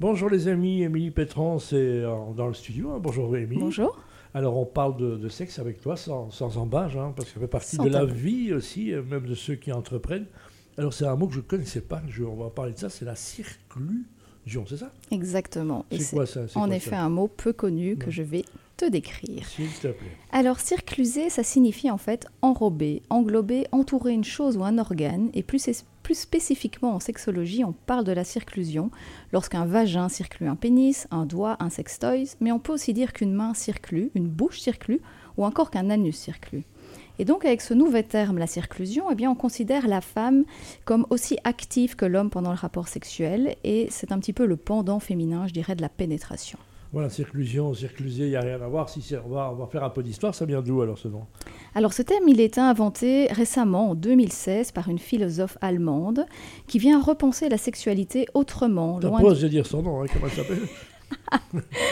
Bonjour les amis, Émilie Pétron, c'est euh, dans le studio. hein. Bonjour Émilie. Bonjour. Alors on parle de, de sexe avec toi sans, sans embâche, hein, parce que ça fait partie Sans de la vie aussi, euh, même de ceux qui entreprennent. Alors c'est un mot que je ne connaissais pas, je- on va parler de ça, c'est la circlusion, c'est ça? Exactement. C'est c'est quoi ça? En quoi effet ça? un mot peu connu que Ouais. je vais te décrire. S'il te plaît. Alors, circluser, ça signifie en fait enrober, englober, entourer une chose ou un organe. Et plus, spécifiquement en sexologie, on parle de la circlusion lorsqu'un vagin circule un pénis, un doigt, un sextoys. Mais on peut aussi dire qu'une main circule, une bouche circule ou encore qu'un anus circule. Et donc, avec ce nouveau terme, la circlusion, eh bien, on considère la femme comme aussi active que l'homme pendant le rapport sexuel. Et c'est un petit peu le pendant féminin, je dirais, de la pénétration. Voilà, circlusion, circlusé, il n'y a rien à voir. Si on, va, on va faire un peu d'histoire, ça vient d'où alors ce nom? Alors ce terme, il a été inventé récemment, en 2016, par une philosophe allemande qui vient repenser la sexualité autrement. Loin de- osé dire son nom, hein, comment elle s'appelle? Elle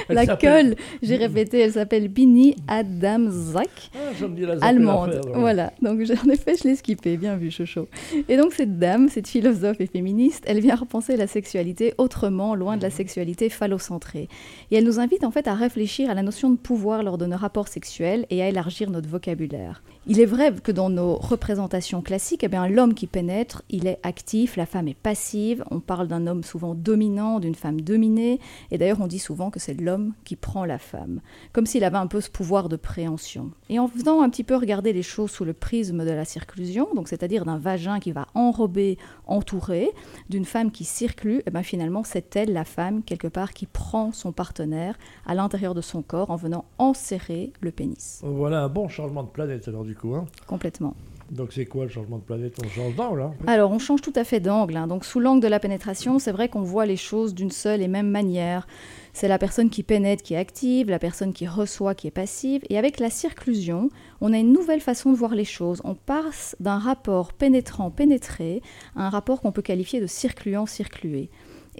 La queue, j'ai répété, elle s'appelle Bini Adamczak. Ah, allemande. Voilà, donc en effet, je l'ai skippé, bien vu, Chocho. Et donc cette dame, cette philosophe et féministe, elle vient repenser la sexualité autrement, loin de la sexualité phallocentrée. Et elle nous invite en fait à réfléchir à la notion de pouvoir lors de nos rapports sexuels et à élargir notre vocabulaire. Il est vrai que dans nos représentations classiques, eh bien, l'homme qui pénètre, il est actif, la femme est passive. On parle d'un homme souvent dominant, d'une femme dominée. Et d'ailleurs, on dit souvent que c'est l'homme qui prend la femme, comme s'il avait un peu ce pouvoir de préhension. Et en venant un petit peu regarder les choses sous le prisme de la circlusion, donc c'est-à-dire d'un vagin qui va enrober, entourer, d'une femme qui circule, eh bien finalement, c'est elle, la femme, quelque part, qui prend son partenaire à l'intérieur de son corps en venant enserrer le pénis. Voilà un bon changement de planète alors du coup. hein. Complètement. Donc c'est quoi le changement de planète? On change d'angle hein Alors, on change tout à fait d'angle. hein. Donc, sous l'angle de la pénétration, c'est vrai qu'on voit les choses d'une seule et même manière. C'est la personne qui pénètre qui est active, la personne qui reçoit qui est passive. Et avec la circlusion, on a une nouvelle façon de voir les choses. On passe d'un rapport pénétrant-pénétré à un rapport qu'on peut qualifier de circluant-circlué.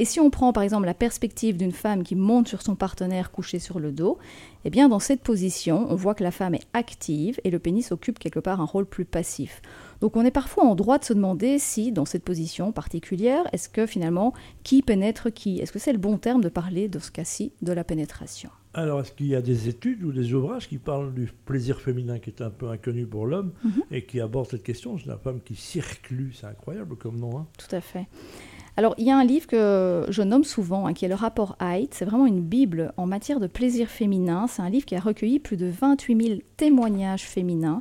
Et si on prend par exemple la perspective d'une femme qui monte sur son partenaire couché sur le dos, eh bien dans cette position, on voit que la femme est active et le pénis occupe quelque part un rôle plus passif. Donc on est parfois en droit de se demander si, dans cette position particulière, est-ce que finalement, qui pénètre qui? Est-ce que c'est le bon terme de parler, dans ce cas-ci, de la pénétration? Alors, est-ce qu'il y a des études ou des ouvrages qui parlent du plaisir féminin qui est un peu inconnu pour l'homme Mhm. et qui abordent cette question? C'est la femme qui circule, c'est incroyable comme nom. hein. Tout à fait. Alors, il y a un livre que je nomme souvent, hein, qui est le rapport Height. C'est vraiment une bible en matière de plaisir féminin. C'est un livre qui a recueilli plus de 28 000 témoignages féminins.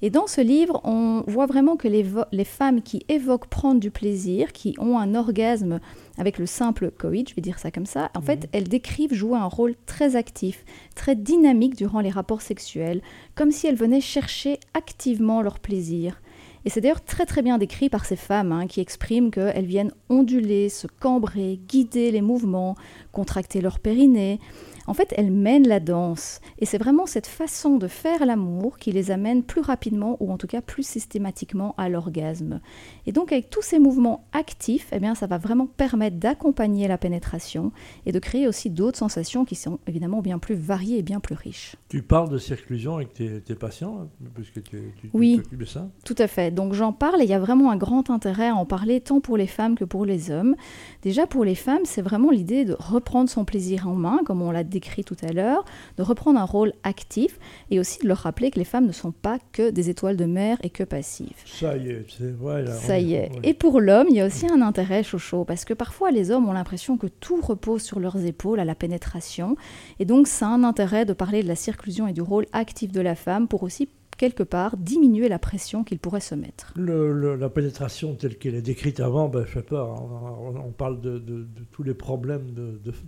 Et dans ce livre, on voit vraiment que les, femmes qui évoquent prendre du plaisir, qui ont un orgasme avec le simple coït, je vais dire ça comme ça, en fait, elles décrivent jouer un rôle très actif, très dynamique durant les rapports sexuels, comme si elles venaient chercher activement leur plaisir. Et c'est d'ailleurs très très bien décrit par ces femmes hein, qui expriment qu'elles viennent onduler, se cambrer, guider les mouvements, contracter leur périnée. En fait, elles mènent la danse. Et c'est vraiment cette façon de faire l'amour qui les amène plus rapidement, ou en tout cas plus systématiquement, à l'orgasme. Et donc, avec tous ces mouvements actifs, eh bien, ça va vraiment permettre d'accompagner la pénétration et de créer aussi d'autres sensations qui sont évidemment bien plus variées et bien plus riches. Tu parles de circlusion avec tes, tes patients, hein, puisque tu tu- tu Oui. t'occupes de ça? Tout à fait. Donc j'en parle et il y a vraiment un grand intérêt à en parler tant pour les femmes que pour les hommes. Déjà pour les femmes, c'est vraiment l'idée de reprendre son plaisir en main, comme on l'a décrit tout à l'heure, de reprendre un rôle actif et aussi de leur rappeler que les femmes ne sont pas que des étoiles de mer et que passives. Ça y est, c'est voilà. Ça y est. Et pour l'homme, il y a aussi un intérêt chaud parce que parfois les hommes ont l'impression que tout repose sur leurs épaules à la pénétration. Et donc, ça a un intérêt de parler de la circlusion et du rôle actif de la femme pour aussi, quelque part, diminuer la pression qu'il pourrait se mettre. Le- le- la pénétration telle qu'elle est décrite avant, ben, fait peur. On, on- on parle de, de- de tous les problèmes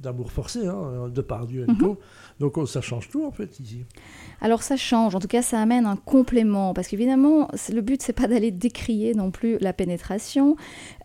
d'amour forcé, hein, de par Dieu Mhm. Donc oh, ça change tout en fait ici. Alors ça change, en tout cas ça amène un complément, parce qu'évidemment le but c'est pas d'aller décrier non plus la pénétration.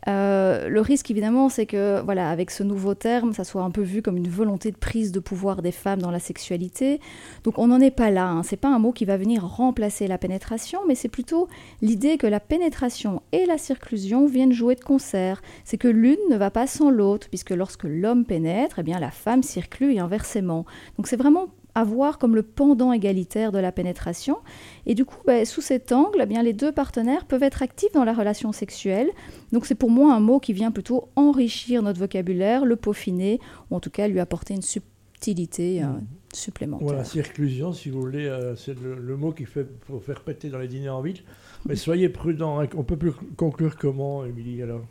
Euh, le risque évidemment c'est que voilà avec ce nouveau terme ça soit un peu vu comme une volonté de prise de pouvoir des femmes dans la sexualité. Donc on n'en est pas là, hein. c'est pas un mot qui va venir remplacer la pénétration, mais c'est plutôt l'idée que la pénétration et la circlusion viennent jouer de concert. C'est que l'une ne va pas sans l'autre, puisque lorsque l'homme pénètre, eh bien la femme circule et inversement. Donc c'est vraiment à voir comme le pendant égalitaire de la pénétration. Et du coup, ben, sous cet angle, eh bien, les deux partenaires peuvent être actifs dans la relation sexuelle. Donc c'est pour moi un mot qui vient plutôt enrichir notre vocabulaire, le peaufiner, ou en tout cas lui apporter une subtilité euh, Mhm. Supplémentaire. Voilà, circlusion, si vous voulez, euh, c'est le, mot qu'il fait faire péter dans les dîners en ville. Mais soyez prudents, hein, on peut plus conclure comment, Émilie, alors?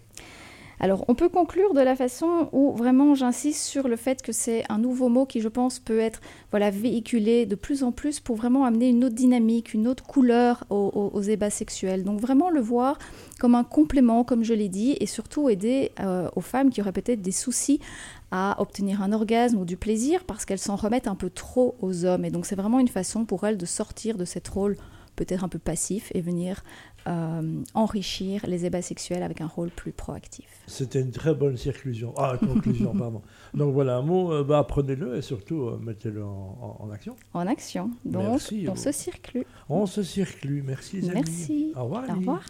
Alors, on peut conclure de la façon où vraiment j'insiste sur le fait que c'est un nouveau mot qui, je pense, peut être voilà, véhiculé de plus en plus pour vraiment amener une autre dynamique, une autre couleur aux, ébats sexuels. Donc, vraiment le voir comme un complément, comme je l'ai dit, et surtout aider euh, aux femmes qui auraient peut-être des soucis à obtenir un orgasme ou du plaisir parce qu'elles s'en remettent un peu trop aux hommes. Et donc, c'est vraiment une façon pour elles de sortir de cette rôle peut-être un peu passif et venir euh, enrichir les ébats sexuels avec un rôle plus proactif. C'était une très bonne circlusion. Ah, conclusion, pardon. Donc voilà, un mot, euh, bah, apprenez-le et surtout euh, mettez-le en, action. en action. Donc, Merci, on Hugo. se circule. On se circule. Merci. Merci. Au revoir. Au Émilie. revoir.